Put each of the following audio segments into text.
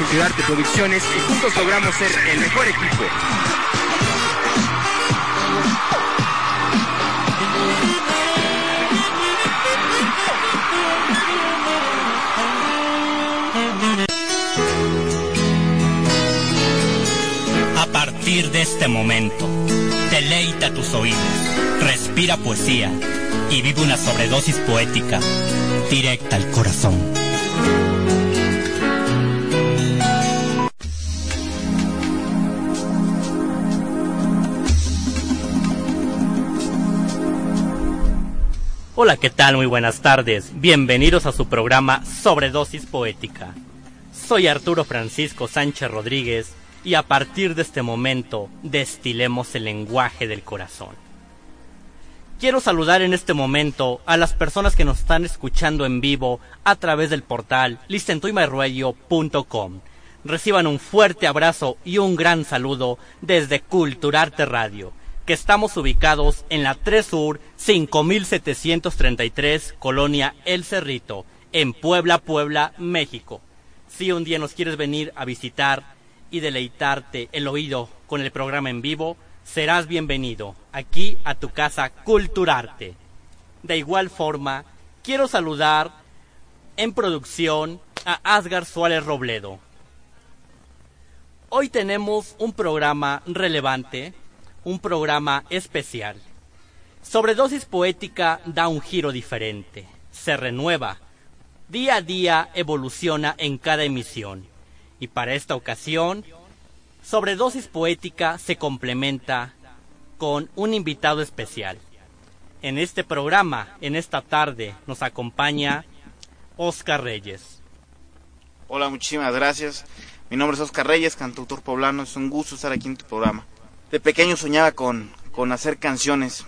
Culturarte Producciones y juntos logramos ser el mejor equipo. A partir de este momento, deleita tus oídos, respira poesía y vive una sobredosis poética directa al corazón. Hola, ¿qué tal? Muy buenas tardes. Bienvenidos a su programa Sobredosis Poética. Soy Arturo Francisco Sánchez Rodríguez y a partir de este momento destilemos el lenguaje del corazón. Quiero saludar en este momento a las personas que nos están escuchando en vivo a través del portal listentoymairadio.com. Reciban un fuerte abrazo y un gran saludo desde Culturarte Radio, que estamos ubicados en la 3 Sur 5733, Colonia El Cerrito, en Puebla, Puebla, México. Si un día nos quieres venir a visitar y deleitarte el oído con el programa en vivo, serás bienvenido aquí a tu casa Culturarte. De igual forma, quiero saludar en producción a Asgar Suárez Robledo. Hoy tenemos un programa relevante, un programa especial. Sobredosis Poética da un giro diferente, se renueva, día a día evoluciona en cada emisión. Y para esta ocasión Sobredosis Poética se complementa con un invitado especial. En este programa, en esta tarde, nos acompaña Oscar Reyes. Hola, muchísimas gracias. Mi nombre es Oscar Reyes, cantautor poblano. Es un gusto estar aquí en tu programa. De pequeño soñaba con, con hacer canciones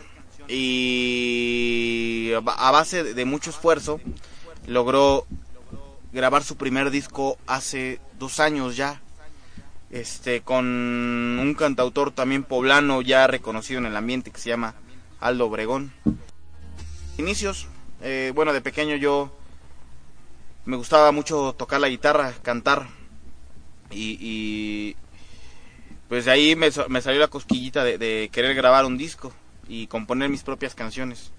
y a base de mucho esfuerzo logró grabar su primer disco hace dos años ya este, con un cantautor también poblano ya reconocido en el ambiente que se llama Aldo Obregón. Inicios, eh, bueno, de pequeño yo me gustaba mucho tocar la guitarra, cantar y, pues de ahí me, salió la cosquillita de, de querer grabar un disco y componer mis propias canciones.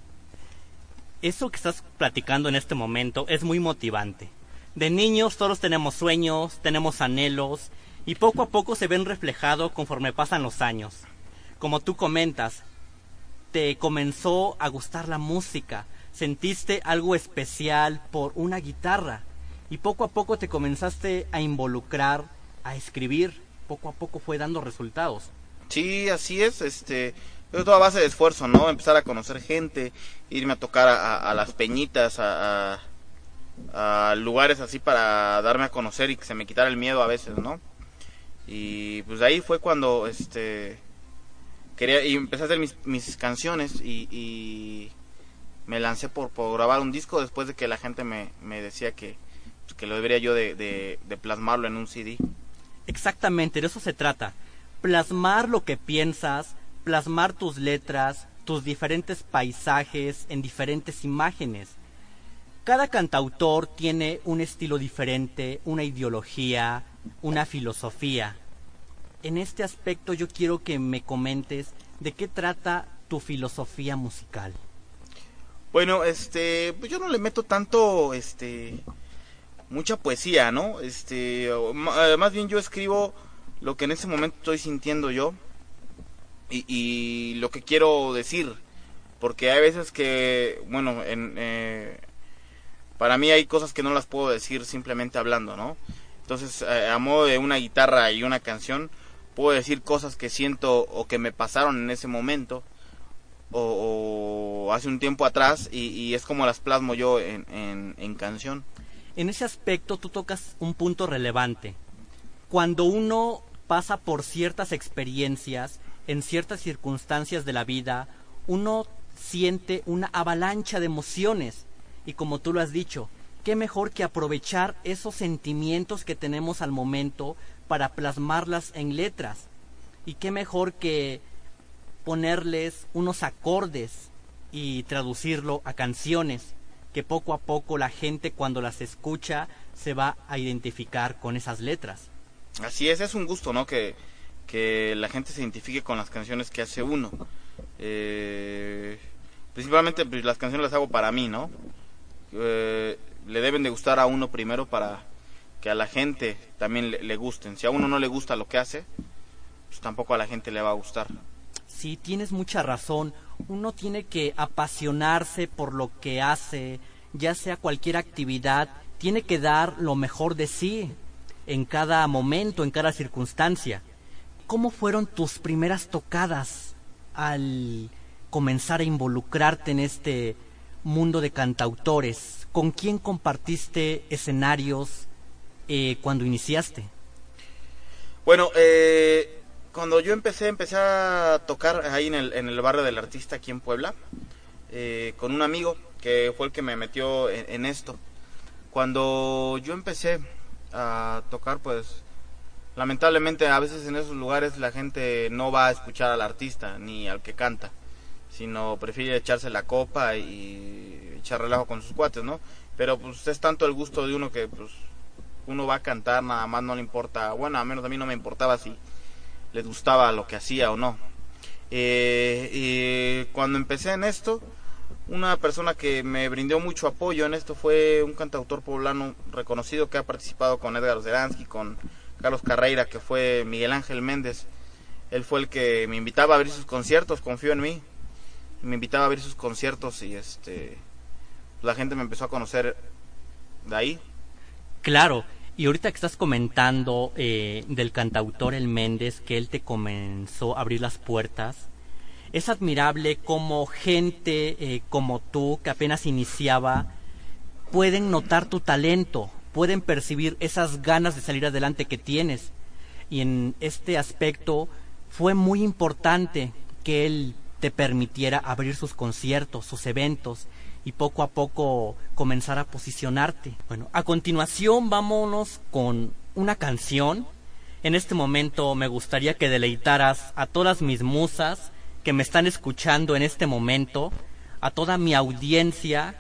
Eso que estás platicando en este momento es muy motivante. De niños todos tenemos sueños, tenemos anhelos y poco a poco se ven reflejados conforme pasan los años. Como tú comentas, te comenzó a gustar la música, sentiste algo especial por una guitarra y poco a poco te comenzaste a involucrar, a escribir, poco a poco fue dando resultados. Sí, así es, este, todo a base de esfuerzo, ¿no? Empezar a conocer gente, irme a tocar a, las peñitas, a, a lugares así para darme a conocer y que se me quitara el miedo a veces, ¿no? Y pues ahí fue cuando este quería y empecé a hacer mis, mis canciones y, me lancé por, por, grabar un disco después de que la gente me, me decía que, pues, que lo debería yo de, de, plasmarlo en un CD. Exactamente, de eso se trata. Plasmar lo que piensas, plasmar tus letras, tus diferentes paisajes en diferentes imágenes. Cada cantautor tiene un estilo diferente, una ideología, una filosofía. En este aspecto yo quiero que me comentes de qué trata tu filosofía musical. Bueno, este, pues yo no le meto tanto, este, mucha poesía, ¿no? Este, eh, más bien yo escribo lo que en ese momento estoy sintiendo yo y, lo que quiero decir, porque hay veces que, bueno, en, eh, para mí hay cosas que no las puedo decir simplemente hablando, ¿no? Entonces, eh, a modo de una guitarra y una canción, puedo decir cosas que siento o que me pasaron en ese momento o, hace un tiempo atrás y, es como las plasmo yo en, en canción. En ese aspecto tú tocas un punto relevante. Cuando uno pasa por ciertas experiencias, en ciertas circunstancias de la vida, uno siente una avalancha de emociones. Y como tú lo has dicho, qué mejor que aprovechar esos sentimientos que tenemos al momento para plasmarlas en letras. Y qué mejor que ponerles unos acordes y traducirlo a canciones. Que poco a poco la gente cuando las escucha se va a identificar con esas letras. Así es, es un gusto, ¿no? Que, que la gente se identifique con las canciones que hace uno. Eh, principalmente pues, las canciones las hago para mí, ¿no? Eh, le deben de gustar a uno primero para que a la gente también le, gusten. Si a uno no le gusta lo que hace, pues tampoco a la gente le va a gustar. Sí, tienes mucha razón. Uno tiene que apasionarse por lo que hace, ya sea cualquier actividad, tiene que dar lo mejor de sí en cada momento, en cada circunstancia. ¿Cómo fueron tus primeras tocadas al comenzar a involucrarte en este mundo de cantautores? ¿Con quién compartiste escenarios eh, cuando iniciaste? Bueno, eh, cuando yo empecé, empecé a tocar ahí en el, en el barrio del artista aquí en Puebla, eh, con un amigo que fue el que me metió en, esto. Cuando yo empecé a tocar, pues lamentablemente a veces en esos lugares la gente no va a escuchar al artista ni al que canta, sino prefiere echarse la copa y echar relajo con sus cuates, ¿no? Pero pues es tanto el gusto de uno que pues uno va a cantar, nada más no le importa, bueno, a menos a mí no me importaba si le gustaba lo que hacía o no. Eh, cuando empecé en esto, una persona que me brindó mucho apoyo en esto fue un cantautor poblano reconocido que ha participado con Edgar Zeransky, con Carlos Carreira, que fue Miguel Ángel Méndez. Él fue el que me invitaba a ver sus conciertos, confío en mí. Me invitaba a ver sus conciertos y este la gente me empezó a conocer de ahí. Claro, y ahorita que estás comentando eh, del cantautor El Méndez, que él te comenzó a abrir las puertas, es admirable cómo gente eh, como tú, que apenas iniciaba, pueden notar tu talento, pueden percibir esas ganas de salir adelante que tienes. Y en este aspecto fue muy importante que él te permitiera abrir sus conciertos, sus eventos y poco a poco comenzar a posicionarte. Bueno, a continuación vámonos con una canción. En este momento me gustaría que deleitaras a todas mis musas que me están escuchando en este momento, a toda mi audiencia,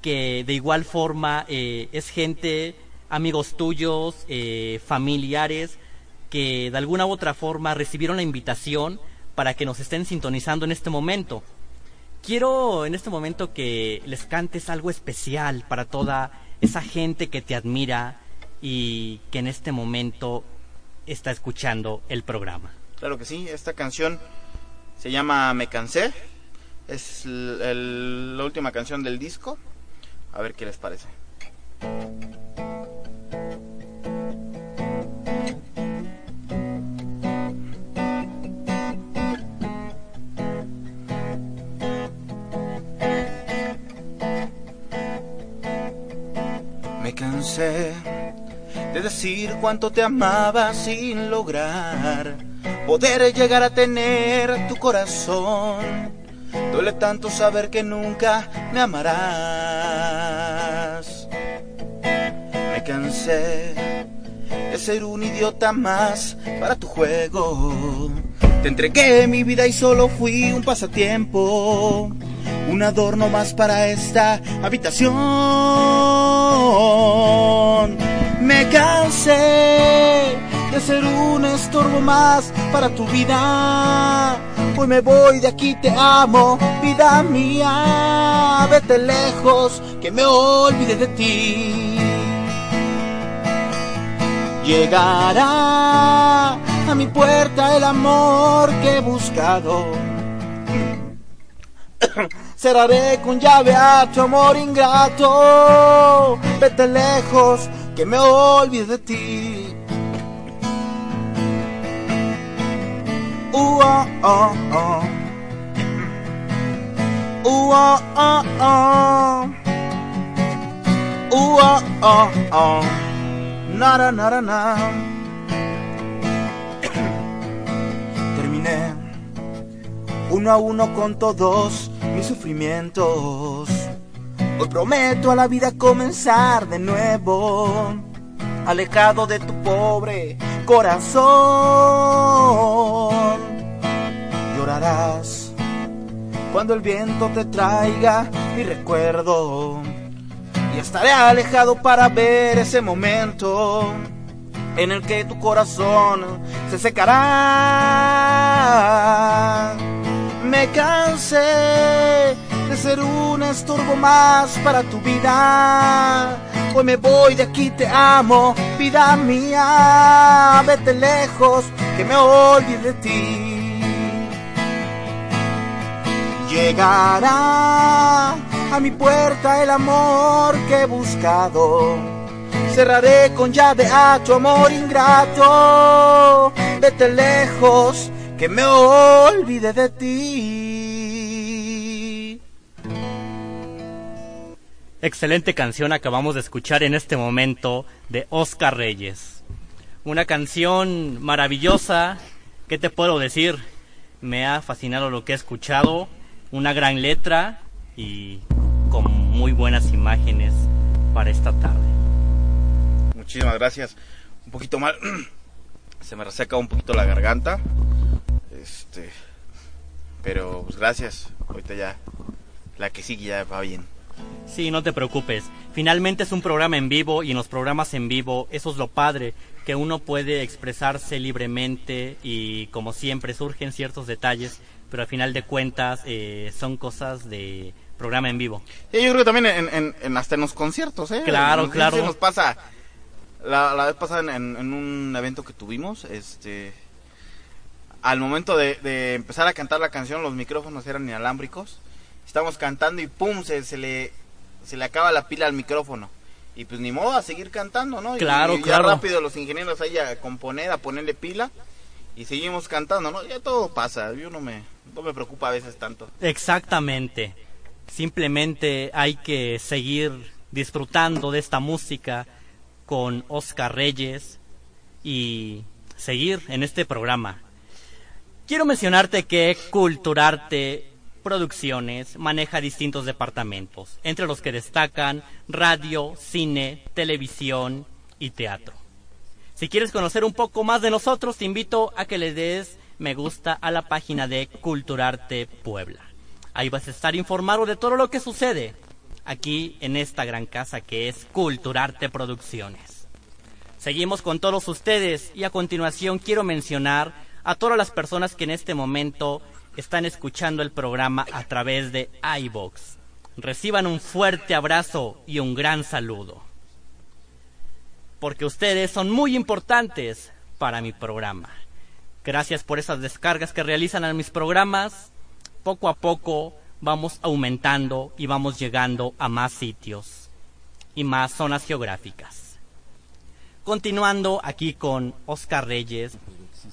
que de igual forma eh, es gente, amigos tuyos, eh, familiares, que de alguna u otra forma recibieron la invitación para que nos estén sintonizando en este momento. Quiero en este momento que les cantes algo especial para toda esa gente que te admira y que en este momento está escuchando el programa. Claro que sí, esta canción se llama Me Cansé. Es la última canción del disco. A ver qué les parece. Me cansé de decir cuánto te amaba sin lograr poder llegar a tener tu corazón. Duele tanto saber que nunca me amarás. Me cansé de ser un idiota más para tu juego. Te entregué mi vida y solo fui un pasatiempo, un adorno más para esta habitación. Me cansé de ser un estorbo más para tu vida. Hoy me voy de aquí, te amo, vida mía. Vete lejos, que me olvide de ti. Llegará a mi puerta el amor que he buscado. Cerraré con llave a tu amor ingrato. Vete lejos, que me olvide de ti. Ooh, oh, oh, oh. Ooh, oh, oh, oh. Ooh, oh, oh, oh. Nada, nada, nada. Terminé uno a uno con todos mis sufrimientos. Hoy prometo a la vida comenzar de nuevo, alejado de tu pobre corazón. Llorarás cuando el viento te traiga mi recuerdo. estaré alejado para ver ese momento en el que tu corazón se secará. Me cansé de ser un estorbo más para tu vida. Hoy me voy de aquí, te amo, vida mía. Vete lejos, que me olvide de ti. Llegará a mi puerta el amor que he buscado. Cerraré con llave a tu amor ingrato. Vete lejos, que me olvide de ti. Excelente canción acabamos de escuchar en este momento de Oscar Reyes. Una canción maravillosa, ¿qué te puedo decir? Me ha fascinado lo que he escuchado, una gran letra y con muy buenas imágenes para esta tarde. Muchísimas gracias. Un poquito mal. Se me reseca un poquito la garganta. Este. Pero pues gracias. Ahorita ya. La que sigue ya va bien. Sí, no te preocupes. Finalmente es un programa en vivo y en los programas en vivo eso es lo padre, que uno puede expresarse libremente y como siempre surgen ciertos detalles, pero al final de cuentas eh, son cosas de programa en vivo. Sí, yo creo que también en, en, hasta en los conciertos, ¿eh? Claro, nos, claro. nos pasa. La, la vez pasada en, en, un evento que tuvimos, este, al momento de, de, empezar a cantar la canción, los micrófonos eran inalámbricos. Estamos cantando y pum, se, se le se le acaba la pila al micrófono. Y pues ni modo a seguir cantando, ¿no? Claro, y, y claro. Ya rápido los ingenieros ahí a componer, a ponerle pila y seguimos cantando, ¿no? Ya todo pasa, yo no me no me preocupa a veces tanto. Exactamente. Simplemente hay que seguir disfrutando de esta música con Oscar Reyes y seguir en este programa. Quiero mencionarte que Culturarte Producciones maneja distintos departamentos, entre los que destacan radio, cine, televisión y teatro. Si quieres conocer un poco más de nosotros, te invito a que le des me gusta a la página de Culturarte Puebla. Ahí vas a estar informado de todo lo que sucede aquí en esta gran casa que es Culturarte Producciones. Seguimos con todos ustedes y a continuación quiero mencionar a todas las personas que en este momento están escuchando el programa a través de iBox. Reciban un fuerte abrazo y un gran saludo. Porque ustedes son muy importantes para mi programa. Gracias por esas descargas que realizan a mis programas. Poco a poco vamos aumentando y vamos llegando a más sitios y más zonas geográficas. Continuando aquí con Oscar Reyes,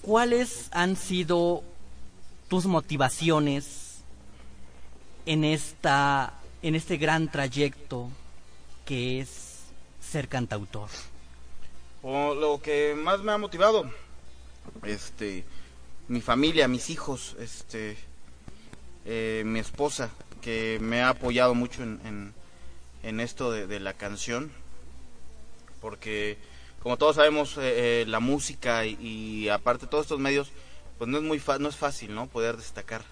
¿cuáles han sido tus motivaciones en esta en este gran trayecto que es ser cantautor? O lo que más me ha motivado este mi familia, mis hijos, este eh, mi esposa que me ha apoyado mucho en, esto de, la canción porque como todos sabemos eh, eh, la música y, y, aparte todos estos medios pues no es muy no es fácil no poder destacar.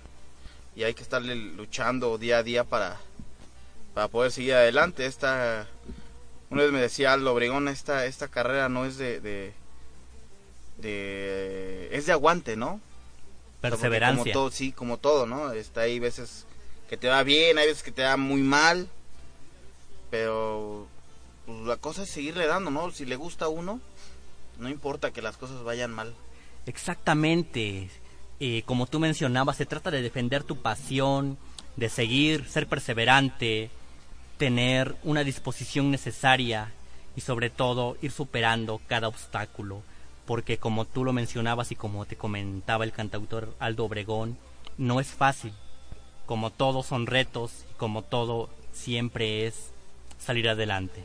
Y hay que estarle luchando día a día para para poder seguir adelante. Esta una vez me decía Aldo Obregón esta esta carrera no es de, de, de es de aguante no perseverancia. como todo sí como todo no está ahí veces que te va bien hay veces que te va muy mal pero pues, la cosa es seguirle dando no si le gusta a uno no importa que las cosas vayan mal Exactamente. Eh, como tú mencionabas, se trata de defender tu pasión, de seguir, ser perseverante, tener una disposición necesaria y sobre todo ir superando cada obstáculo. Porque como tú lo mencionabas y como te comentaba el cantautor Aldo Obregón, no es fácil. Como todo son retos y como todo siempre es salir adelante.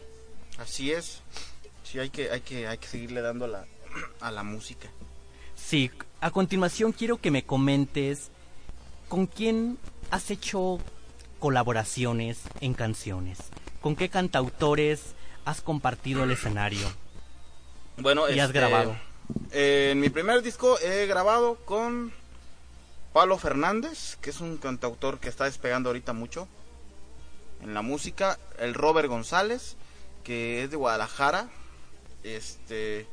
Así es. Sí, hay que, hay que, hay que seguirle dando a la, a la música. Sí, a continuación quiero que me comentes con quién has hecho colaboraciones en canciones, con qué cantautores has compartido el escenario. Bueno, y este, has grabado. Eh, en mi primer disco he grabado con Pablo Fernández, que es un cantautor que está despegando ahorita mucho en la música, el Robert González, que es de Guadalajara. Este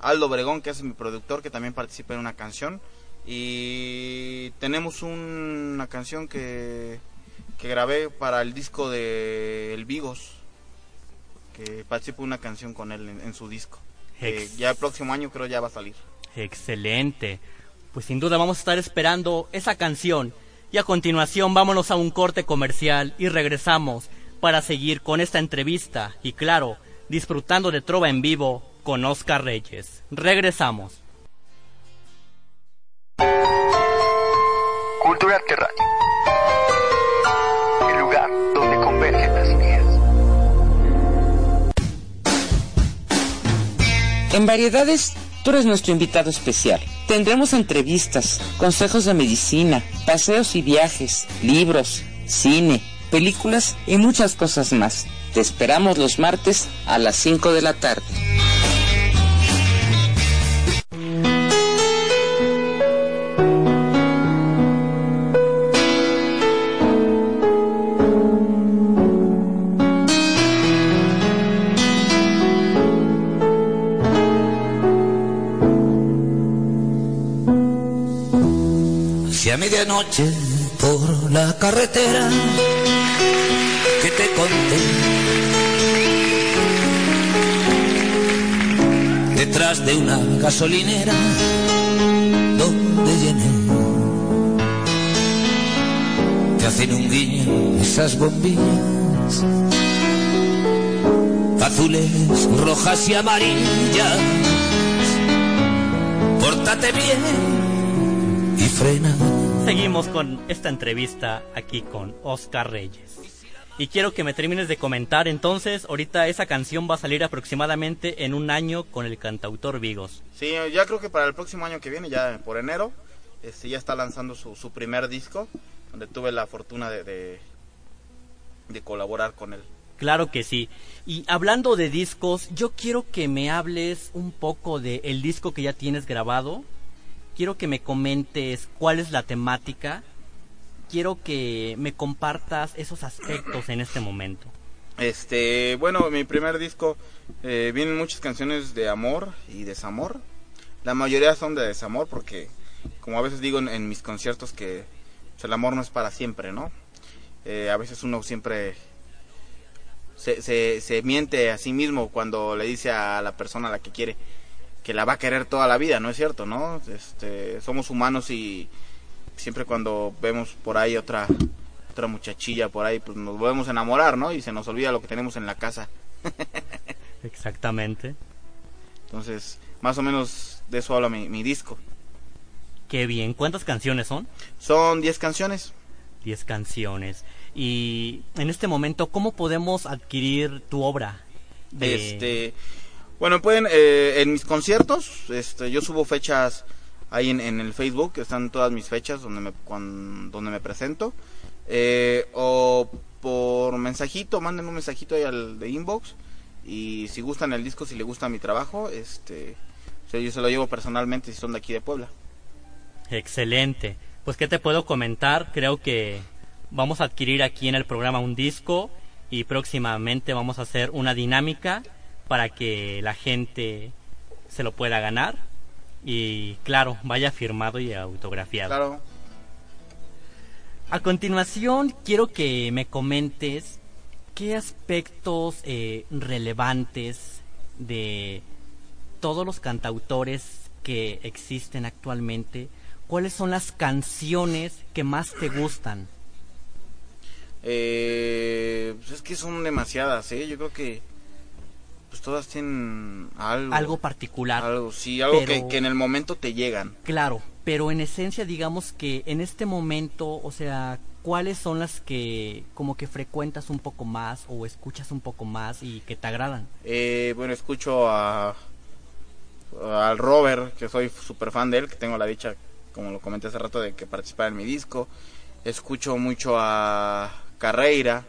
Aldo Obregón, que es mi productor, que también participa en una canción. Y tenemos una canción que, que grabé para el disco de El Vigos, que participo una canción con él en, su disco. ya el próximo año creo ya va a salir. Excelente. Pues sin duda vamos a estar esperando esa canción. Y a continuación vámonos a un corte comercial y regresamos para seguir con esta entrevista y claro, disfrutando de Trova en vivo con Oscar Reyes. Regresamos. Cultura. El lugar donde convergen las ideas. En variedades, tú eres nuestro invitado especial. Tendremos entrevistas, consejos de medicina, paseos y viajes, libros, cine, películas y muchas cosas más. Te esperamos los martes a las 5 de la tarde. a medianoche por la carretera que te conté. Detrás de una gasolinera donde llené. Te hacen un guiño esas bombillas. Azules, rojas y amarillas. Pórtate bien y frena seguimos con esta entrevista aquí con Oscar Reyes. Y quiero que me termines de comentar entonces, ahorita esa canción va a salir aproximadamente en un año con el cantautor Vigos. Sí, ya creo que para el próximo año que viene, ya por enero, este, ya está lanzando su, primer disco, donde tuve la fortuna de, de, colaborar con él. Claro que sí. Y hablando de discos, yo quiero que me hables un poco de el disco que ya tienes grabado, quiero que me comentes cuál es la temática, quiero que me compartas esos aspectos en este momento. Este, bueno, mi primer disco eh, vienen muchas canciones de amor y desamor. La mayoría son de desamor porque, como a veces digo en, mis conciertos, que pues, el amor no es para siempre, ¿no? Eh, a veces uno siempre se, se, se miente a sí mismo cuando le dice a la persona a la que quiere, que la va a querer toda la vida, ¿no es cierto? ¿no? Este, somos humanos y siempre cuando vemos por ahí otra otra muchachilla por ahí, pues nos volvemos a enamorar, ¿no? Y se nos olvida lo que tenemos en la casa. Exactamente. Entonces, más o menos de eso habla mi, disco. Qué bien. ¿Cuántas canciones son? Son 10 canciones. 10 canciones. Y en este momento, ¿cómo podemos adquirir tu obra? Este, bueno, pueden, eh, en mis conciertos, este, yo subo fechas ahí en, el Facebook, están todas mis fechas donde me, donde me presento. Eh, o por mensajito, manden un mensajito ahí al de inbox. Y si gustan el disco, si le gusta mi trabajo, este, yo se lo llevo personalmente si son de aquí de Puebla. Excelente. Pues, ¿qué te puedo comentar? Creo que vamos a adquirir aquí en el programa un disco y próximamente vamos a hacer una dinámica para que la gente se lo pueda ganar y claro, vaya firmado y autografiado. Claro. A continuación, quiero que me comentes qué aspectos eh, relevantes de todos los cantautores que existen actualmente, cuáles son las canciones que más te gustan. Eh, pues es que son demasiadas, ¿eh? Yo creo que pues todas tienen algo. Algo particular. Algo, sí, algo que, en el momento te llegan. Claro, pero en esencia digamos que en este momento, o sea, ¿cuáles son las que como que frecuentas un poco más o escuchas un poco más y que te agradan? Eh, bueno, escucho a al Robert, que soy súper fan de él, que tengo la dicha, como lo comenté hace rato, de que participar en mi disco. Escucho mucho a Carreira,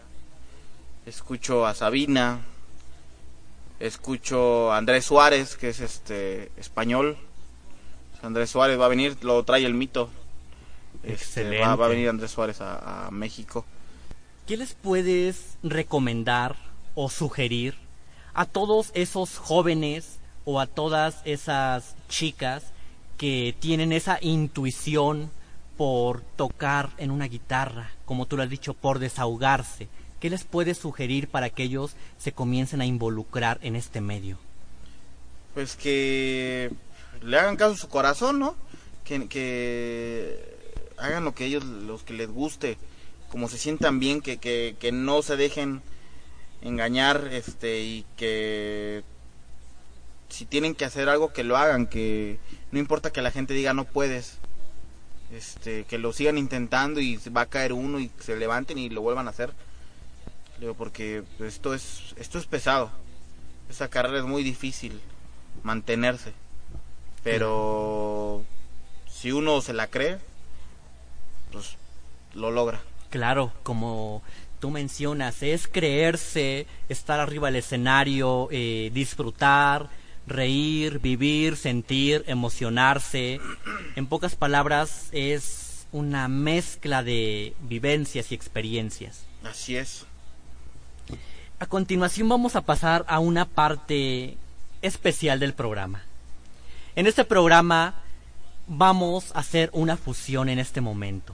escucho a Sabina, escucho a Andrés Suárez, que es este español. Andrés Suárez va a venir, lo trae el mito. Este, va, a venir Andrés Suárez a, a, México. ¿Qué les puedes recomendar o sugerir a todos esos jóvenes o a todas esas chicas que tienen esa intuición por tocar en una guitarra, como tú lo has dicho, por desahogarse? ¿Qué les puedes sugerir para que ellos se comiencen a involucrar en este medio? Pues que le hagan caso a su corazón, ¿no? Que, que hagan lo que ellos, los que les guste, como se sientan bien, que, que, que no se dejen engañar, este, y que si tienen que hacer algo que lo hagan, que no importa que la gente diga no puedes, este, que lo sigan intentando y va a caer uno y se levanten y lo vuelvan a hacer. Porque esto es, esto es pesado. Esa carrera es muy difícil mantenerse. Pero si uno se la cree, pues lo logra. Claro, como tú mencionas, es creerse, estar arriba del escenario, eh, disfrutar, reír, vivir, sentir, emocionarse. En pocas palabras, es una mezcla de vivencias y experiencias. Así es. A continuación vamos a pasar a una parte especial del programa. En este programa vamos a hacer una fusión en este momento.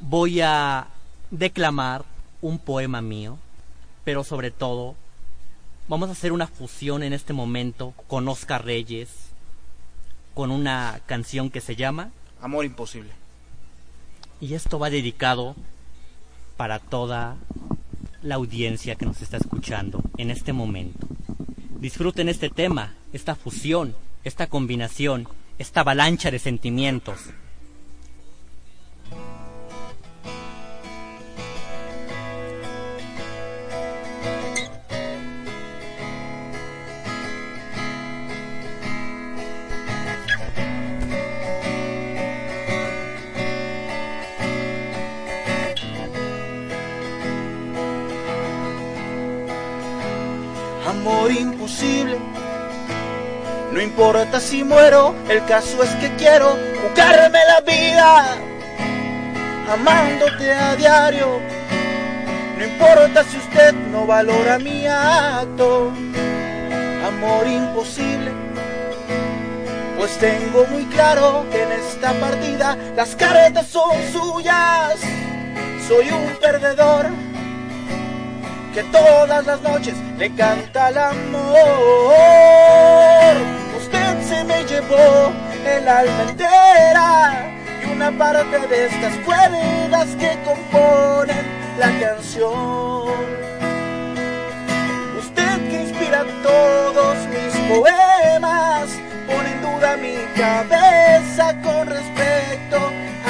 Voy a declamar un poema mío, pero sobre todo vamos a hacer una fusión en este momento con Oscar Reyes, con una canción que se llama Amor imposible. Y esto va dedicado para toda la audiencia que nos está escuchando en este momento. Disfruten este tema, esta fusión, esta combinación, esta avalancha de sentimientos. Imposible. No importa si muero, el caso es que quiero jugarme la vida, amándote a diario. No importa si usted no valora mi acto, amor imposible. Pues tengo muy claro que en esta partida las cartas son suyas. Soy un perdedor que todas las noches le canta el amor. Usted se me llevó el alma entera y una parte de estas cuerdas que componen la canción. Usted que inspira todos mis poemas, pone en duda mi cabeza con respecto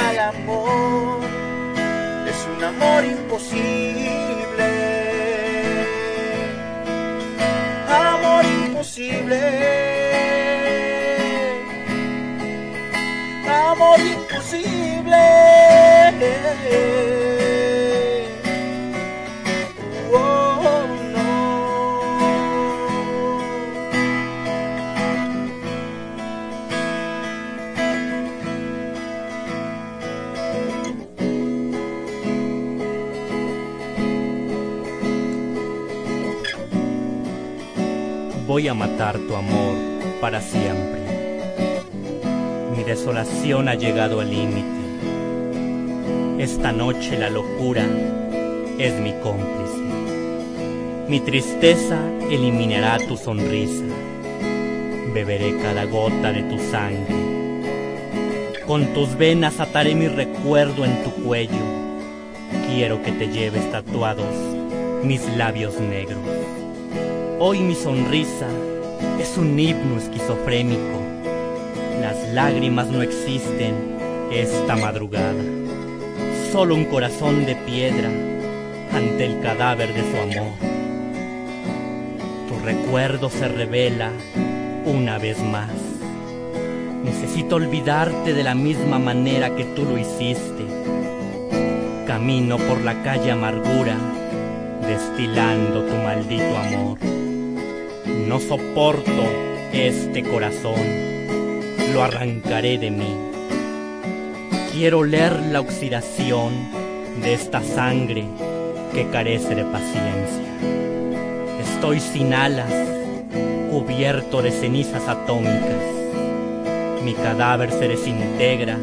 al amor. Es un amor imposible. Imposible. Amor imposible. Voy a matar tu amor para siempre. Mi desolación ha llegado al límite. Esta noche la locura es mi cómplice. Mi tristeza eliminará tu sonrisa. Beberé cada gota de tu sangre. Con tus venas ataré mi recuerdo en tu cuello. Quiero que te lleves tatuados mis labios negros. Hoy mi sonrisa es un himno esquizofrénico. Las lágrimas no existen esta madrugada. Solo un corazón de piedra ante el cadáver de su amor. Tu recuerdo se revela una vez más. Necesito olvidarte de la misma manera que tú lo hiciste. Camino por la calle amargura, destilando tu maldito amor. No soporto este corazón, lo arrancaré de mí. Quiero leer la oxidación de esta sangre que carece de paciencia. Estoy sin alas, cubierto de cenizas atómicas. Mi cadáver se desintegra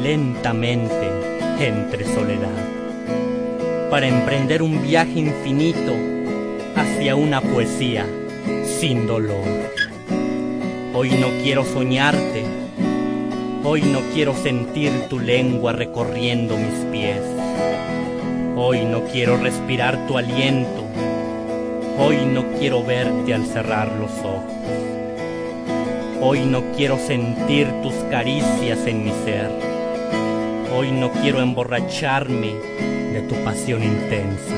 lentamente entre soledad para emprender un viaje infinito hacia una poesía sin dolor. Hoy no quiero soñarte, hoy no quiero sentir tu lengua recorriendo mis pies. Hoy no quiero respirar tu aliento, hoy no quiero verte al cerrar los ojos. Hoy no quiero sentir tus caricias en mi ser. Hoy no quiero emborracharme de tu pasión intensa.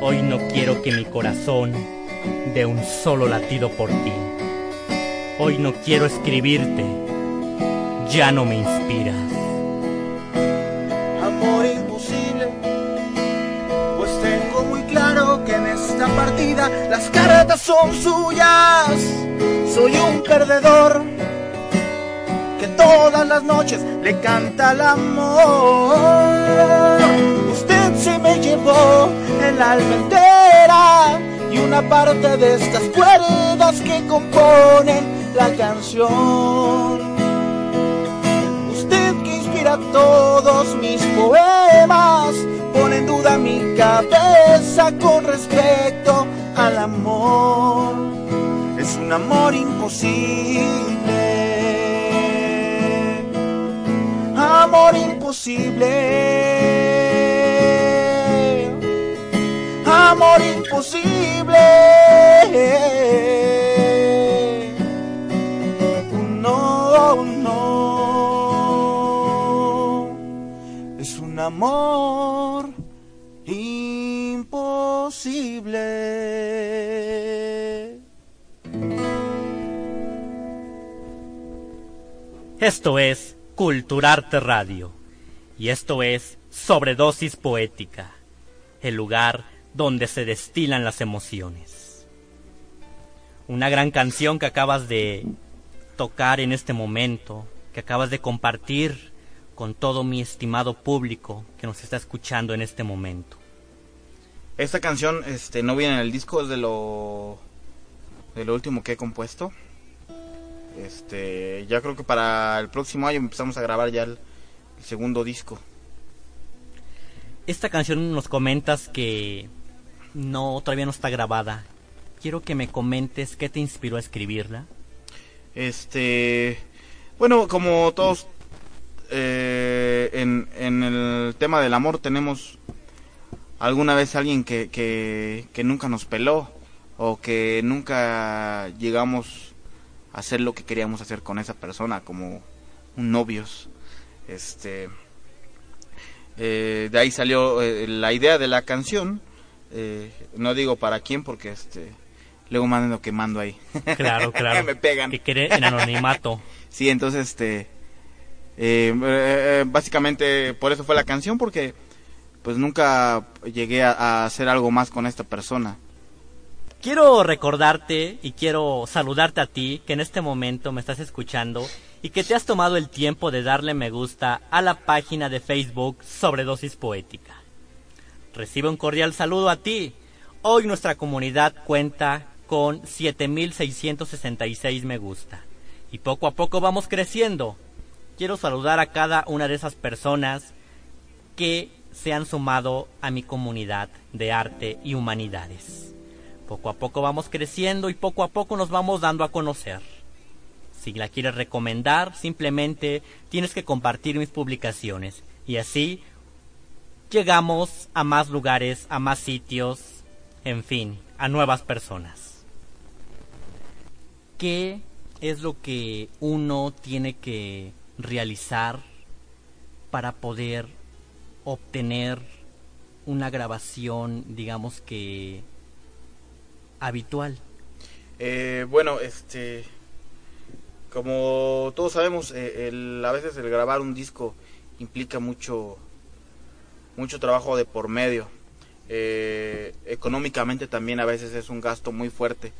Hoy no quiero que mi corazón dé un solo latido por ti. Hoy no quiero escribirte, ya no me inspiras. Amor imposible, pues tengo muy claro que en esta partida las cartas son suyas. Soy un perdedor que todas las noches le canta el amor. Usted se me llevó el alma entera y una parte de estas cuerdas que componen la canción. Usted que inspira todos mis poemas, pone en duda mi cabeza con respecto al amor. Es un amor imposible. Amor imposible. Amor imposible. No, no. Es un amor imposible. Esto es Culturarte Radio. Y esto es Sobredosis Poética, el lugar donde se destilan las emociones. Una gran canción que acabas de tocar en este momento, que acabas de compartir con todo mi estimado público que nos está escuchando en este momento. Esta canción este, no viene en el disco, es de lo, de lo último que he compuesto. Este, ya creo que para el próximo año empezamos a grabar ya el, el segundo disco. Esta canción nos comentas que no todavía no está grabada. Quiero que me comentes qué te inspiró a escribirla. Este, bueno, como todos eh, en, en el tema del amor tenemos alguna vez alguien que, que, nunca nos peló o que nunca llegamos a hacer lo que queríamos hacer con esa persona como novios. Este, eh, de ahí salió eh, la idea de la canción. Eh, no digo para quién porque este luego me ando quemando ahí. Claro, claro. me pegan. Que quede en anonimato. Sí, entonces este eh, eh, básicamente por eso fue la canción porque pues nunca llegué a, a hacer algo más con esta persona. Quiero recordarte y quiero saludarte a ti que en este momento me estás escuchando y que te has tomado el tiempo de darle me gusta a la página de Facebook Sobredosis Poética. Recibe un cordial saludo a ti. Hoy nuestra comunidad cuenta con 7666 me gusta y poco a poco vamos creciendo. Quiero saludar a cada una de esas personas que se han sumado a mi comunidad de arte y humanidades. Poco a poco vamos creciendo y poco a poco nos vamos dando a conocer. Si la quieres recomendar, simplemente tienes que compartir mis publicaciones y así llegamos a más lugares, a más sitios, en fin, a nuevas personas. ¿Qué es lo que uno tiene que realizar para poder obtener una grabación, digamos que habitual? Eh, bueno, este, como todos sabemos, eh, a veces el grabar un disco implica mucho, mucho trabajo de por medio. Eh, económicamente también a veces es un gasto muy fuerte.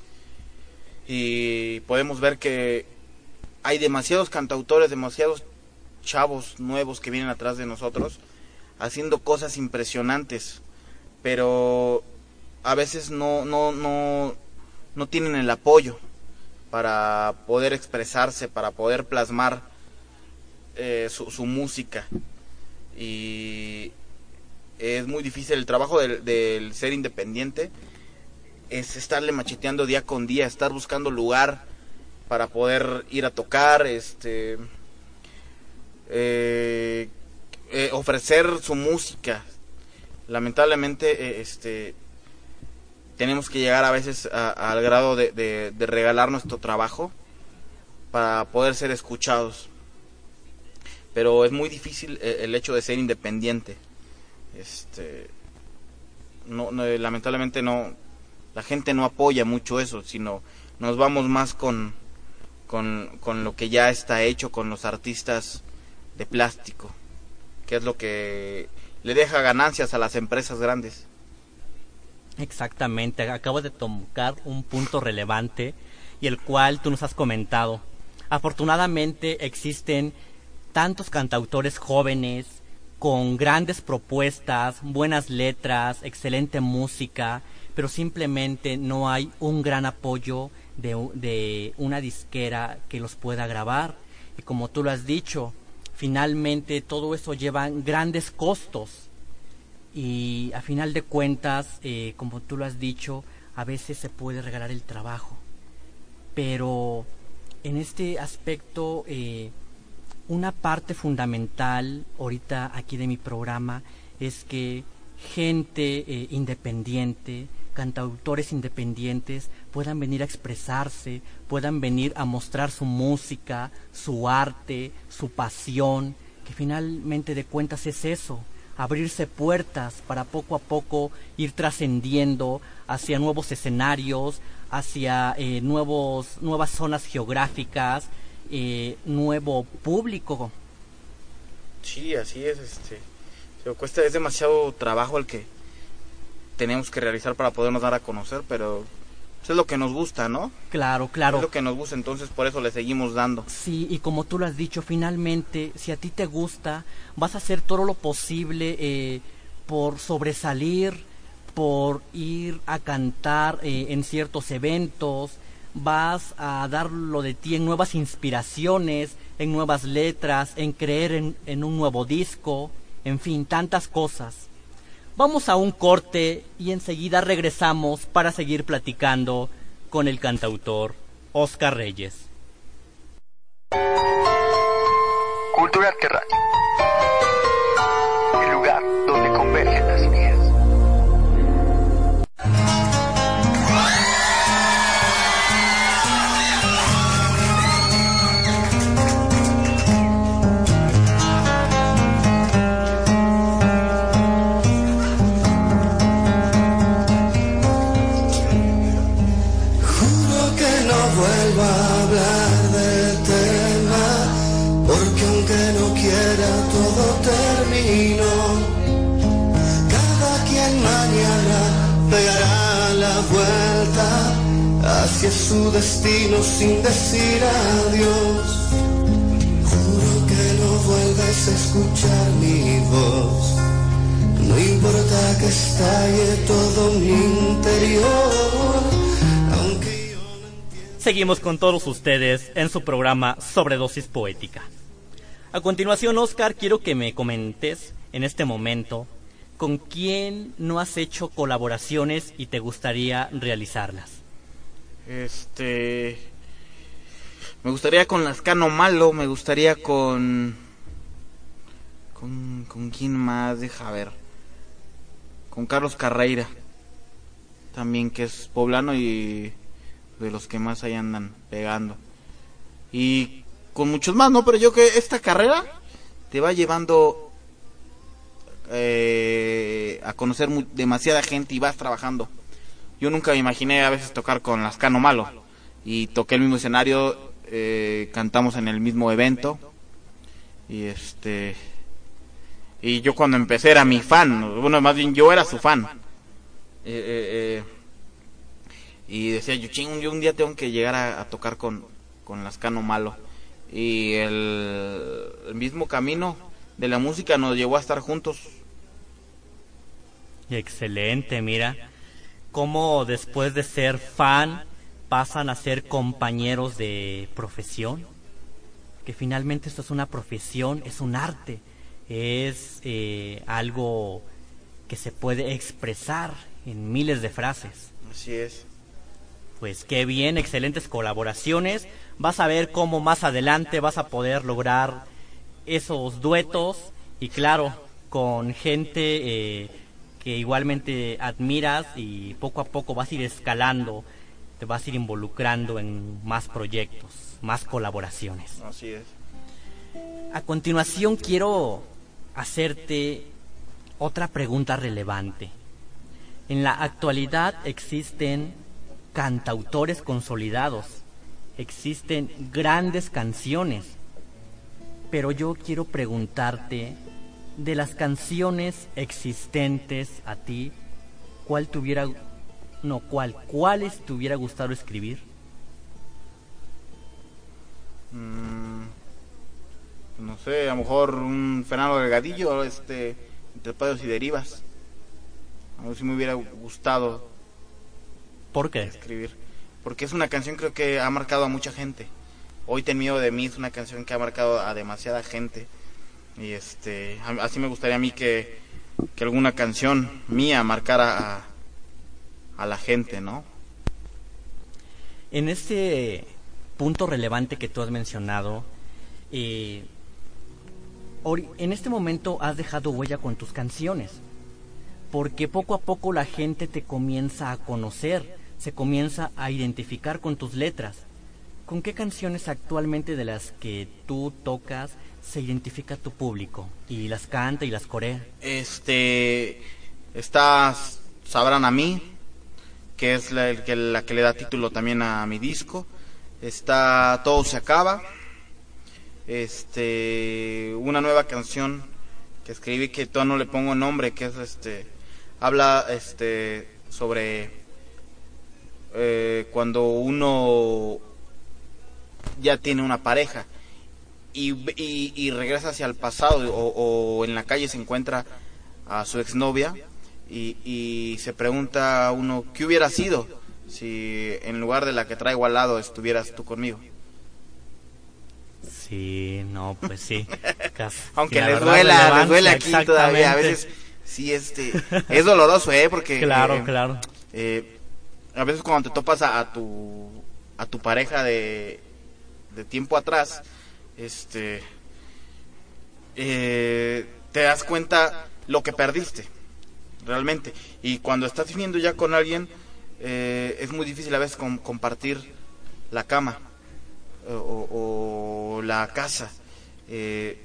Y podemos ver que hay demasiados cantautores, demasiados chavos nuevos que vienen atrás de nosotros haciendo cosas impresionantes. Pero a veces no, no, no, no tienen el apoyo para poder expresarse, para poder plasmar eh, su, su, música. Y es muy difícil el trabajo del, ser independiente, es estarle macheteando día con día, estar buscando lugar para poder ir a tocar, este, eh, eh, ofrecer su música. Lamentablemente, este, tenemos que llegar a veces al grado de, de, regalar nuestro trabajo para poder ser escuchados. Pero es muy difícil eh, el, hecho de ser independiente. Este, no, lamentablemente no, la gente no apoya mucho eso, sino nos vamos más con, con, con lo que ya está hecho, con los artistas de plástico, que es lo que le deja ganancias a las empresas grandes. Exactamente, acabo de tocar un punto relevante y el cual tú nos has comentado. Afortunadamente existen tantos cantautores jóvenes con grandes propuestas, buenas letras, excelente música, pero simplemente no hay un gran apoyo de, de una disquera que los pueda grabar. Y como tú lo has dicho, finalmente todo eso lleva grandes costos y a final de cuentas, eh, como tú lo has dicho, a veces se puede regalar el trabajo. Pero en este aspecto, eh, una parte fundamental ahorita aquí de mi programa es que gente eh, independiente, cantautores independientes puedan venir a expresarse, puedan venir a mostrar su música, su arte, su pasión, que finalmente de cuentas es eso, abrirse puertas para poco a poco ir trascendiendo hacia nuevos escenarios, hacia eh, nuevos, nuevas zonas geográficas, eh, nuevo público. Sí, así es. Este, se cuesta, es demasiado trabajo el que tenemos que realizar para podernos dar a conocer, pero eso es lo que nos gusta, ¿no? Claro, claro. Es lo que nos gusta, entonces por eso le seguimos dando. Sí, y como tú lo has dicho, finalmente, si a ti te gusta, vas a hacer todo lo posible eh, por sobresalir, por ir a cantar eh, en ciertos eventos, vas a dar lo de ti en nuevas inspiraciones, en nuevas letras, en creer en, un nuevo disco, en fin, tantas cosas. Vamos a un corte y enseguida regresamos para seguir platicando con el cantautor Oscar Reyes. Cultura. Sin decir adiós. Juro que no vuelves a escuchar mi voz. No importa que todo mi interior. Aunque yo no Seguimos con todos ustedes en su programa Sobredosis Poética. A continuación, Oscar, quiero que me comentes en este momento con quién no has hecho colaboraciones y te gustaría realizarlas. Este. Me gustaría con Lascano Malo, me gustaría con. Con. ¿Con quién más? Deja ver. Con Carlos Carreira. También que es poblano y. De los que más ahí andan pegando. Y con muchos más, ¿no? Pero yo que esta carrera te va llevando eh, a conocer demasiada gente y vas trabajando yo nunca me imaginé a veces tocar con Lascano Malo. Y toqué el mismo escenario, eh, cantamos en el mismo evento. Y este. Y yo cuando empecé era mi fan, bueno, más bien yo era su fan. Eh, eh, y decía, yo, ching, yo un día tengo que llegar a, tocar con, con Lascano Malo. Y el, el mismo camino de la música nos llevó a estar juntos. Excelente, mira cómo después de ser fan pasan a ser compañeros de profesión, que finalmente esto es una profesión, es un arte, es eh, algo que se puede expresar en miles de frases. Así es. Pues qué bien, excelentes colaboraciones. Vas a ver cómo más adelante vas a poder lograr esos duetos y claro, con gente eh, que igualmente admiras y poco a poco vas a ir escalando, te vas a ir involucrando en más proyectos, más colaboraciones. Así es. A continuación quiero hacerte otra pregunta relevante. En la actualidad existen cantautores consolidados, existen grandes canciones, pero yo quiero preguntarte, de las canciones existentes a ti, ¿cuál tuviera, no, cuál, cuáles te hubiera gustado escribir? Mm, no sé, a lo mejor un Fernando Delgadillo, este, entre pados y derivas. A ver si me hubiera gustado ¿Por qué? escribir. Porque es una canción creo que ha marcado a mucha gente. Hoy ten miedo de mí es una canción que ha marcado a demasiada gente. Y este, así me gustaría a mí que, que alguna canción mía marcara a, la gente, ¿no? En este punto relevante que tú has mencionado, eh, en este momento has dejado huella con tus canciones, porque poco a poco la gente te comienza a conocer, se comienza a identificar con tus letras. ¿Con qué canciones actualmente de las que tú tocas se identifica tu público y las canta y las corea? Este, está Sabrán a mí, que es la, el que, la que le da título también a mi disco. Está Todo se acaba. Este, una nueva canción que escribí que todavía no le pongo nombre, que es este, habla este sobre eh, cuando uno ya tiene una pareja y, y, y regresa hacia el pasado o, o en la calle se encuentra a su exnovia y, y se pregunta a uno qué hubiera sido si en lugar de la que traigo al lado estuvieras tú conmigo. Sí, no, pues sí. Aunque les duela, les duele aquí todavía, a veces sí este es doloroso, eh, porque Claro, eh, claro. eh, a veces cuando te topas a, a tu a tu pareja de, de tiempo atrás, este eh, te das cuenta lo que perdiste realmente. Y cuando estás viviendo ya con alguien eh, es muy difícil a veces com- compartir la cama o, o- la casa. Eh,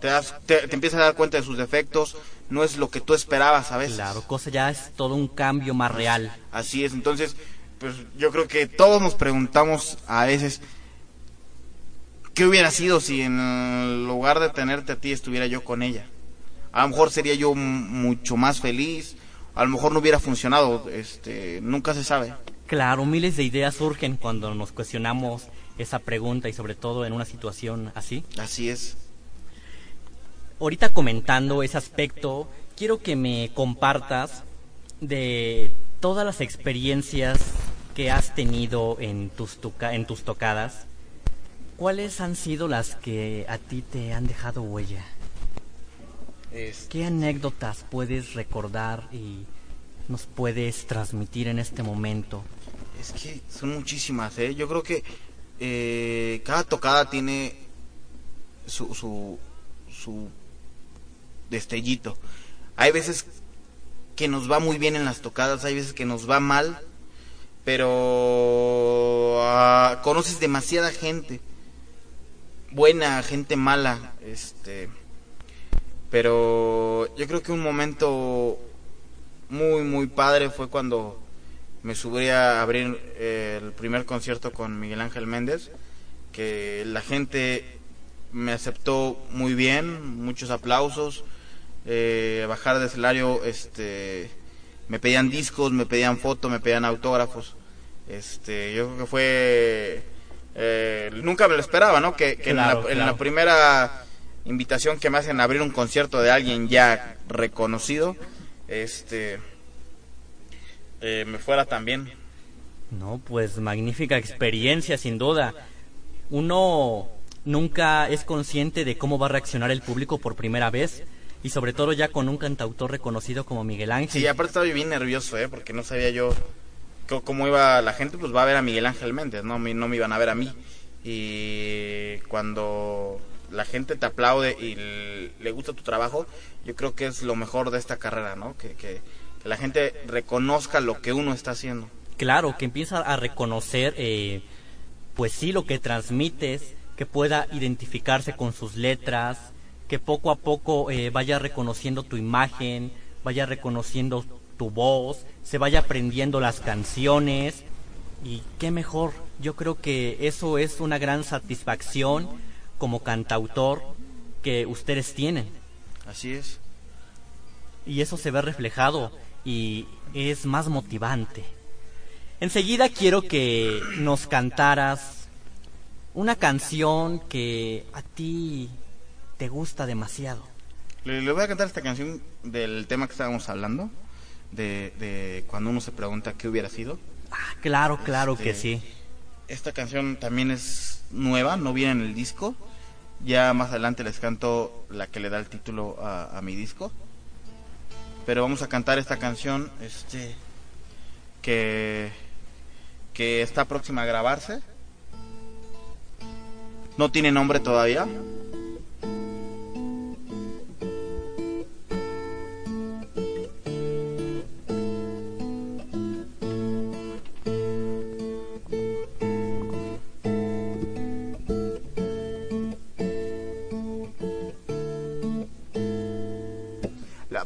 te, das, te, te empiezas a dar cuenta de sus defectos no es lo que tú esperabas a veces. Claro, cosa ya es todo un cambio más real. Así es, entonces, pues yo creo que todos nos preguntamos a veces, ¿qué hubiera sido si en lugar de tenerte a ti estuviera yo con ella? A lo mejor sería yo mucho más feliz, a lo mejor no hubiera funcionado, este, nunca se sabe. Claro, miles de ideas surgen cuando nos cuestionamos esa pregunta y sobre todo en una situación así. Así es. Ahorita comentando ese aspecto, quiero que me compartas de todas las experiencias que has tenido en tus, toca- en tus tocadas. ¿Cuáles han sido las que a ti te han dejado huella? Es- ¿Qué anécdotas puedes recordar y nos puedes transmitir en este momento? Es que son muchísimas, ¿eh? Yo creo que eh, cada tocada tiene su, su, su destellito. Hay veces que nos va muy bien en las tocadas, hay veces que nos va mal, pero ah, conoces demasiada gente, buena, gente mala, este, pero yo creo que un momento muy, muy padre fue cuando me subí a abrir eh, el primer concierto con Miguel Ángel Méndez, que la gente me aceptó muy bien, muchos aplausos, eh, bajar del escenario, este, me pedían discos, me pedían fotos, me pedían autógrafos, este, yo creo que fue, eh, nunca me lo esperaba, ¿no? Que, que en, Claro, la, en claro. la primera invitación que me hacen a abrir un concierto de alguien ya reconocido, este eh, me fuera tan bien. No, pues magnífica experiencia, sin duda. Uno nunca es consciente de cómo va a reaccionar el público por primera vez y sobre todo ya con un cantautor reconocido como Miguel Ángel. Sí, aparte estaba bien nervioso, ¿eh? Porque no sabía yo cómo iba la gente, pues va a ver a Miguel Ángel Méndez, no, no me iban a ver a mí. Y cuando la gente te aplaude y le gusta tu trabajo, yo creo que es lo mejor de esta carrera, ¿no? Que, que, que la gente reconozca lo que uno está haciendo. Claro, que empieza a reconocer, eh, pues sí, lo que transmites, que pueda identificarse con sus letras, que poco a poco eh, vaya reconociendo tu imagen, vaya reconociendo tu voz, se vaya aprendiendo las canciones y qué mejor. Yo creo que eso es una gran satisfacción como cantautor que ustedes tienen Así es. y eso se ve reflejado y es más motivante. Enseguida quiero que nos cantaras una canción que a ti te gusta demasiado. Le, le voy a cantar esta canción del tema que estábamos hablando, de, de cuando uno se pregunta qué hubiera sido. Ah, claro, claro que Este, sí. Esta canción también es nueva, no viene en el disco. Ya más adelante les canto la que le da el título a, a mi disco. Pero vamos a cantar esta canción este que que está próxima a grabarse. No tiene nombre todavía.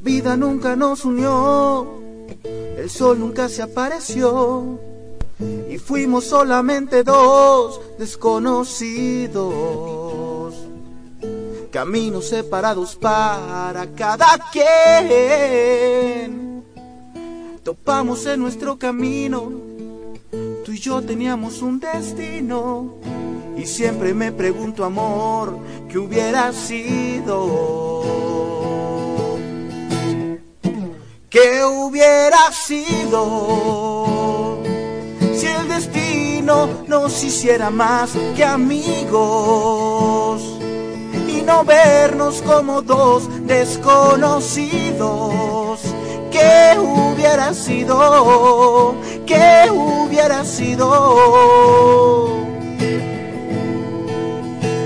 Vida nunca nos unió, el sol nunca se apareció y fuimos solamente dos desconocidos. Caminos separados para cada quien. Topamos en nuestro camino, tú y yo teníamos un destino. Y siempre me pregunto, amor, ¿qué hubiera sido? ¿Qué hubiera sido si el destino nos hiciera más que amigos y no vernos como dos desconocidos? ¿Qué hubiera sido? ¿Qué hubiera sido?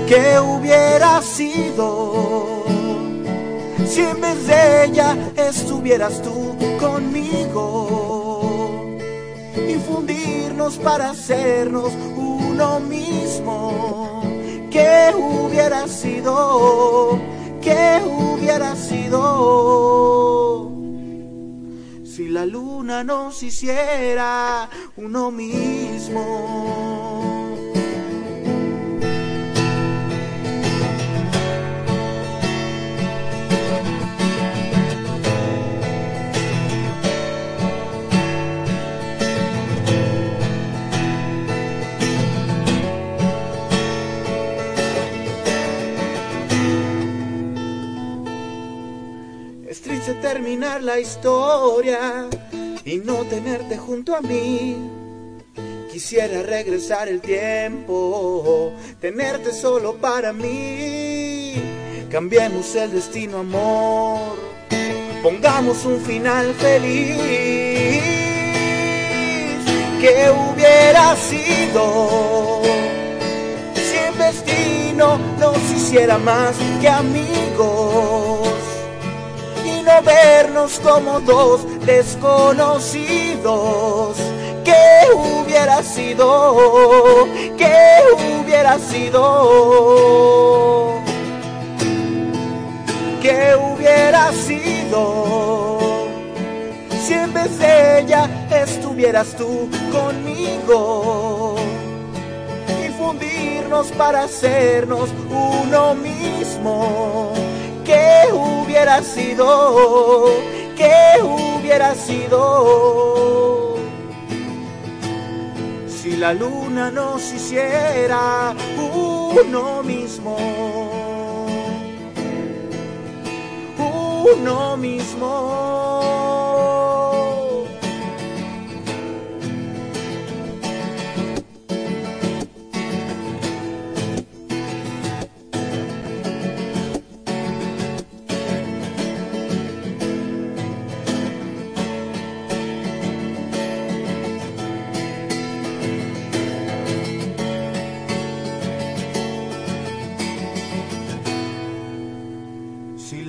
¿Qué hubiera sido? Si en vez de ella estuvieras tú conmigo y fundirnos para hacernos uno mismo, ¿qué hubiera sido? ¿Qué hubiera sido? Si la luna nos hiciera uno mismo. Terminar la historia y no tenerte junto a mí. Quisiera regresar el tiempo, tenerte solo para mí. Cambiemos el destino, amor. Pongamos un final feliz. ¿Qué hubiera sido si el destino nos hiciera más que amigos? Vernos como dos desconocidos. ¿Qué hubiera sido? ¿Qué hubiera sido? ¿Qué hubiera sido? Si en vez de ella estuvieras tú conmigo y fundirnos para hacernos uno mismo. ¿Qué hubiera sido? ¿Qué hubiera sido? Si la luna nos hiciera uno mismo. Uno mismo.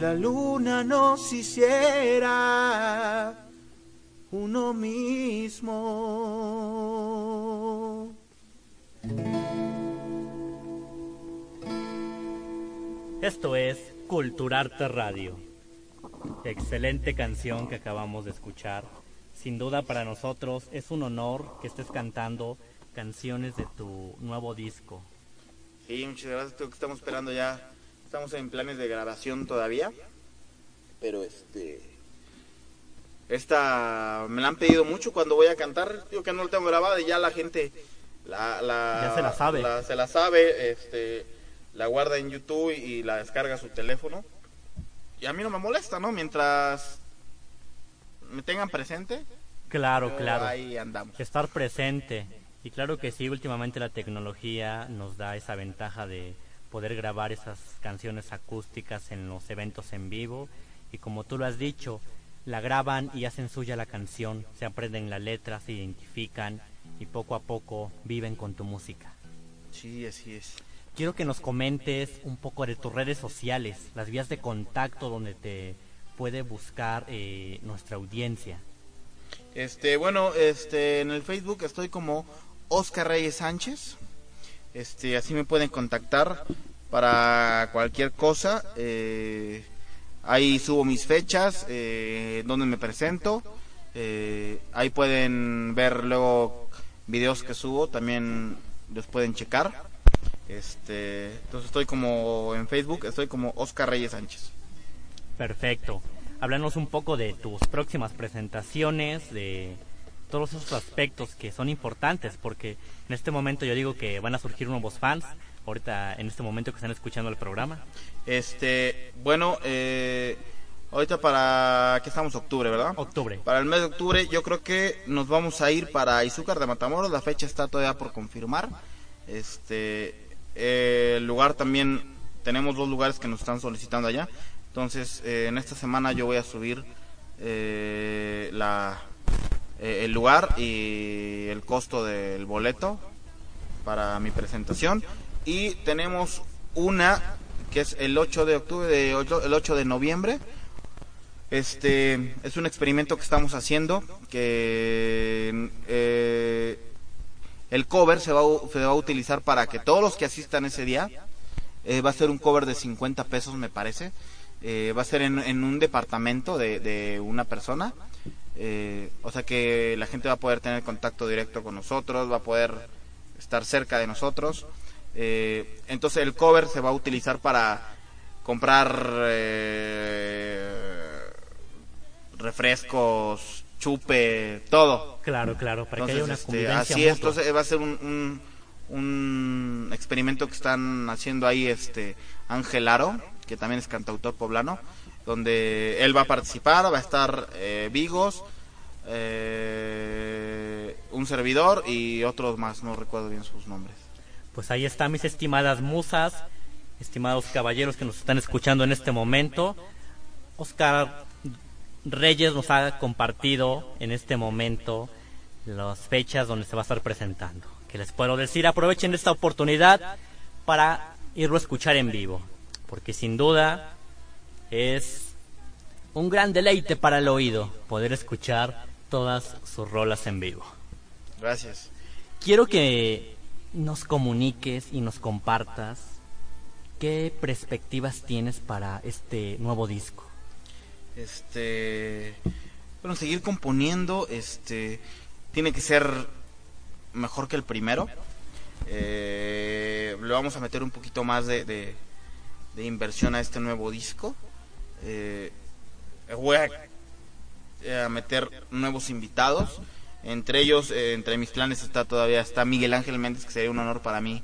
La luna nos hiciera uno mismo. Esto es Culturarte Radio. Excelente canción que acabamos de escuchar. Sin duda para nosotros es un honor que estés cantando canciones de tu nuevo disco. Sí, muchas gracias. Que estamos esperando ya. Estamos en planes de grabación todavía. Pero este. Esta me la han pedido mucho cuando voy a cantar. Digo que no lo tengo grabada y ya la gente la, la- Ya se la sabe. se la sabe. Este, la guarda en YouTube y la descarga a su teléfono. Y a mí no me molesta, ¿no? Mientras me tengan presente. Claro, yo claro. Ahí andamos. Estar presente. Y claro que sí, últimamente la tecnología nos da esa ventaja de poder grabar esas canciones acústicas en los eventos en vivo. Y como tú lo has dicho, la graban y hacen suya la canción, se aprenden la letra, se identifican y poco a poco viven con tu música. Sí, así es. Quiero que nos comentes un poco de tus redes sociales, las vías de contacto donde te puede buscar eh, nuestra audiencia. Este, bueno, este, en el Facebook estoy como Oscar Reyes Sánchez. Este, así me pueden contactar para cualquier cosa. Eh, ahí subo mis fechas, eh, donde me presento. Eh, ahí pueden ver luego videos que subo, también los pueden checar. Este, entonces estoy como en Facebook, estoy como Oscar Reyes Sánchez. Perfecto. Háblanos un poco de tus próximas presentaciones, de todos esos aspectos que son importantes, porque en este momento yo digo que van a surgir nuevos fans, ahorita en este momento que están escuchando el programa. Este, bueno, eh, ahorita para que estamos octubre, ¿verdad? Octubre. Para el mes de octubre yo creo que nos vamos a ir para Izúcar de Matamoros, la fecha está todavía por confirmar. Este, eh, el lugar también tenemos dos lugares que nos están solicitando allá. Entonces, eh, en esta semana yo voy a subir eh, la eh, el lugar y el costo del boleto para mi presentación. Y tenemos una que es el 8 de octubre de el 8 de noviembre. Este es un experimento que estamos haciendo que eh, el cover se va, a se va a utilizar para que todos los que asistan ese día eh, va a ser un cover de 50 pesos me parece. Va a ser en, en un departamento de, de una persona eh, o sea que la gente va a poder tener contacto directo con nosotros, va a poder estar cerca de nosotros. Eh, entonces el cover se va a utilizar para comprar eh, refrescos, chupe, todo. Claro, claro, para que haya una Entonces, este, así es, entonces va a ser un, un, un experimento que están haciendo ahí este Ángel Aro, que también es cantautor poblano, donde él va a participar, va a estar eh, Vigos, eh, un servidor y otros más, no recuerdo bien sus nombres. Pues ahí están mis estimadas musas, estimados caballeros que nos están escuchando en este momento. Oscar Reyes nos ha compartido en este momento las fechas donde se va a estar presentando. Que les puedo decir, aprovechen esta oportunidad para irlo a escuchar en vivo, porque sin duda es un gran deleite para el oído poder escuchar todas sus rolas en vivo. Gracias. Quiero que nos comuniques y nos compartas qué perspectivas tienes para este nuevo disco. Este, bueno, seguir componiendo, este, tiene que ser mejor que el primero. Eh, le vamos a meter un poquito más de, de, de inversión a este nuevo disco. Eh, voy a, eh, a meter nuevos invitados. Entre ellos, eh, entre mis planes está todavía está Miguel Ángel Méndez, que sería un honor para mí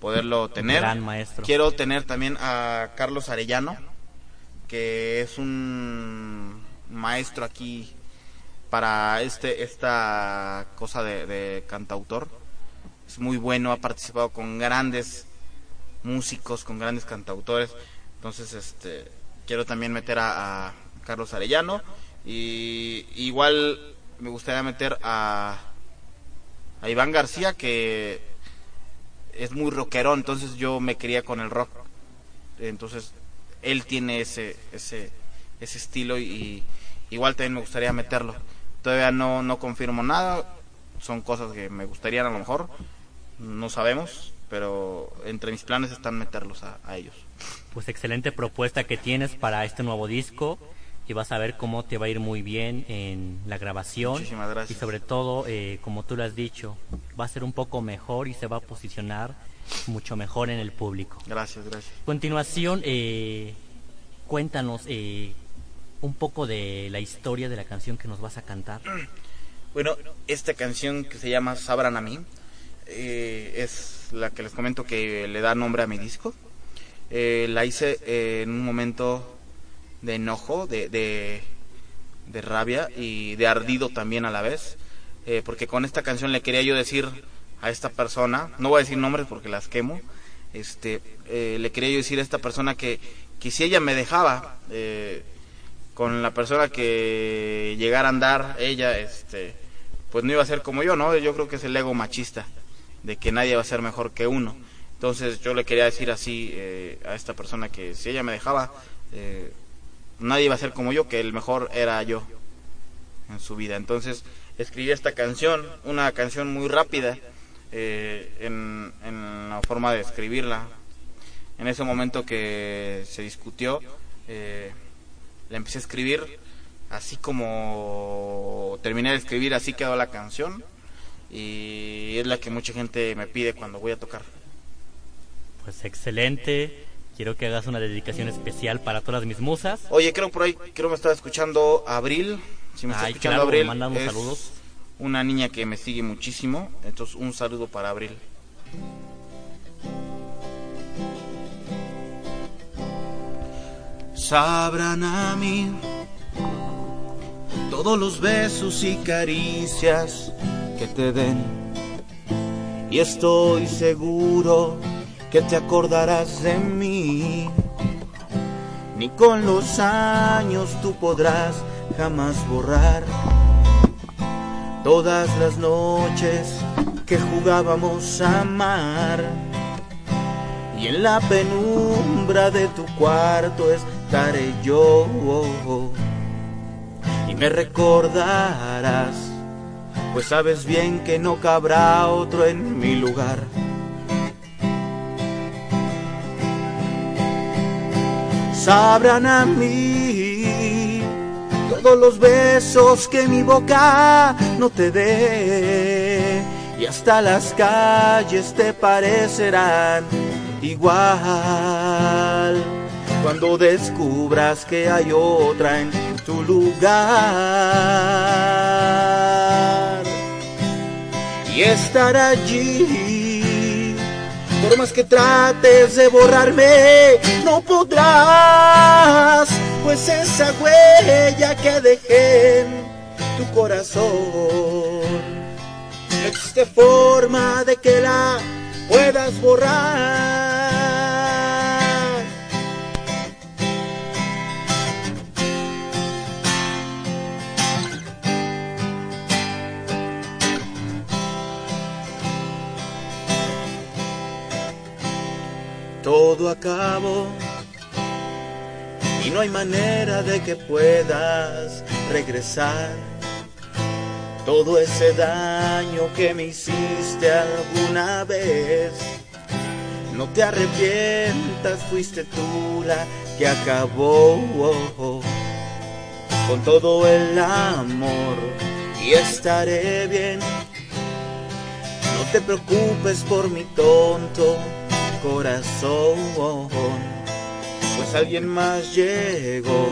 poderlo tener. Gran maestro. Quiero tener también a Carlos Arellano, que es un maestro aquí para este esta cosa de, de cantautor. Es muy bueno, ha participado con grandes músicos, con grandes cantautores. Entonces, este, quiero también meter a, Carlos Arellano y igual me gustaría meter a a Iván García que es muy rockero, entonces yo me quería con el rock. Entonces él tiene ese, ese, ese estilo y igual también me gustaría meterlo. Todavía no, no confirmo nada, son cosas que me gustarían a lo mejor, no sabemos, pero entre mis planes están meterlos a ellos. Pues excelente propuesta que tienes para este nuevo disco y vas a ver cómo te va a ir muy bien en la grabación. Muchísimas gracias. Y sobre todo, eh, como tú lo has dicho, va a ser un poco mejor y se va a posicionar mucho mejor en el público. Gracias, gracias. Continuación, eh, cuéntanos eh, un poco de la historia de la canción que nos vas a cantar. Bueno, esta canción que se llama Sabran a mí eh, es la que les comento que le da nombre a mi disco. Eh, la hice eh, en un momento de enojo, de, de, rabia y de ardido también a la vez. Eh, porque con esta canción le quería yo decir a esta persona, no voy a decir nombres porque las quemo, este, eh, le quería yo decir a esta persona que, que si ella me dejaba con la persona que llegara a andar, ella, este, pues no iba a ser como yo, ¿no? Yo creo que es el ego machista, de que nadie va a ser mejor que uno. Entonces yo le quería decir así eh, a esta persona que si ella me dejaba, eh, nadie iba a ser como yo, que el mejor era yo en su vida. Entonces escribí esta canción, una canción muy rápida eh, en, en la forma de escribirla. En ese momento que se discutió, la empecé a escribir así como terminé de escribir, así quedó la canción y es la que mucha gente me pide cuando voy a tocar. Pues excelente. Quiero que hagas una dedicación especial para todas mis musas. Oye, creo por ahí, creo me estaba escuchando Abril. Si me está Ay, escuchando claro, Abril, manda unos es saludos. una niña que me sigue muchísimo. Entonces, un saludo para Abril. sabrán a mí todos los besos y caricias que te den. Y estoy seguro que te acordarás de mí. Ni con los años tú podrás jamás borrar todas las noches que jugábamos a amar. Y en la penumbra de tu cuarto estaré yo. Y me recordarás, pues sabes bien que no cabrá otro en mi lugar. Sabrán a mí todos los besos que mi boca no te dé. Y hasta las calles te parecerán igual cuando descubras que hay otra en tu lugar y estar allí por más que trates de borrarme no podrás pues esa huella que dejé en tu corazón no existe forma de que la puedas borrar. Todo acabó y no hay manera de que puedas regresar. Todo ese daño que me hiciste alguna vez. No te arrepientas, fuiste tú la que acabó con todo el amor y estaré bien. No te preocupes por mi tonto corazón, pues alguien más llegó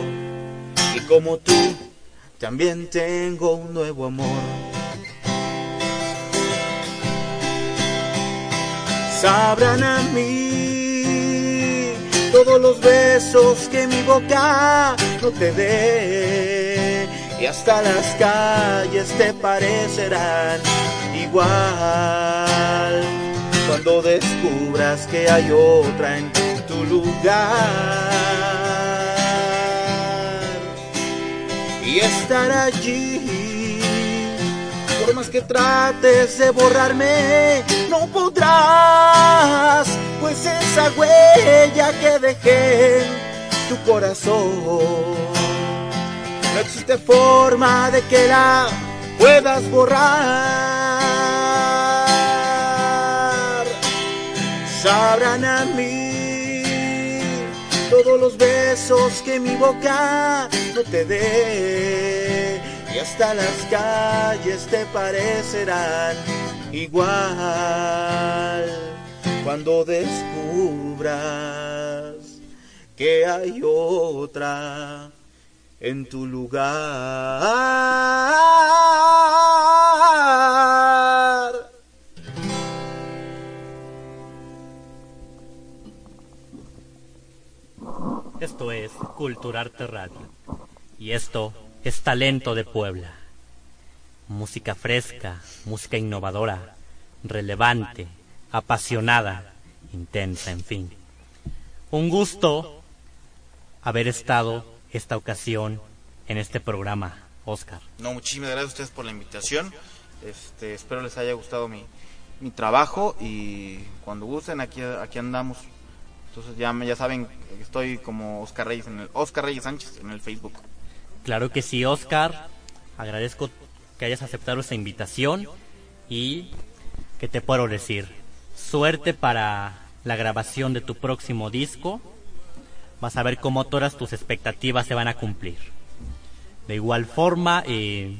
y como tú también tengo un nuevo amor. Sabrán a mí todos los besos que mi boca no te dé y hasta las calles te parecerán igual cuando descubras que hay otra en tu lugar. y estar allí. Por más que trates de borrarme, no podrás, pues esa huella que dejé en tu corazón. No existe forma de que la puedas borrar. Sabrán a mí todos los besos que mi boca no te dé. Y hasta las calles te parecerán igual cuando descubras que hay otra en tu lugar. Esto es Culturarte Radio. Y esto es Talento de Puebla. Música fresca, música innovadora, relevante, apasionada, intensa, en fin. Un gusto haber estado esta ocasión en este programa, Oscar. No, muchísimas gracias a ustedes por la invitación. Este, espero les haya gustado mi, mi trabajo y cuando gusten aquí, aquí andamos. Entonces ya, ya saben estoy como Oscar Reyes en el Oscar Reyes Sánchez en el Facebook. Claro que sí, Oscar. Agradezco que hayas aceptado esta invitación y que te puedo decir. Suerte para la grabación de tu próximo disco. Vas a ver cómo todas tus expectativas se van a cumplir. De igual forma, eh,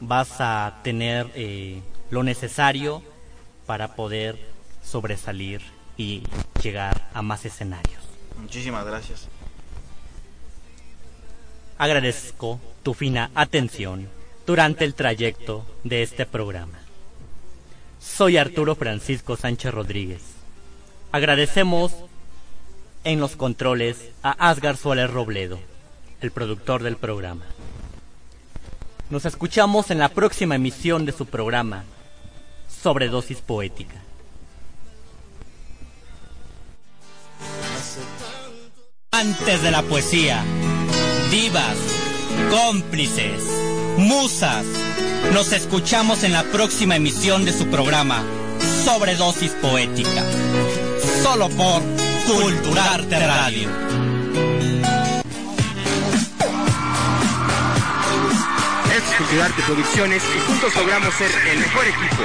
vas a tener eh, lo necesario para poder sobresalir y llegar a más escenarios. Muchísimas gracias. Agradezco tu fina atención durante el trayecto de este programa. Soy Arturo Francisco Sánchez Rodríguez. Agradecemos en los controles a Asgar Suárez Robledo, el productor del programa. Nos escuchamos en la próxima emisión de su programa, Sobredosis Poética. Antes de la poesía, divas, cómplices, musas, nos escuchamos en la próxima emisión de su programa, Sobredosis Poética, solo por Culturarte Radio. Culturarte Producciones y juntos logramos ser el mejor equipo.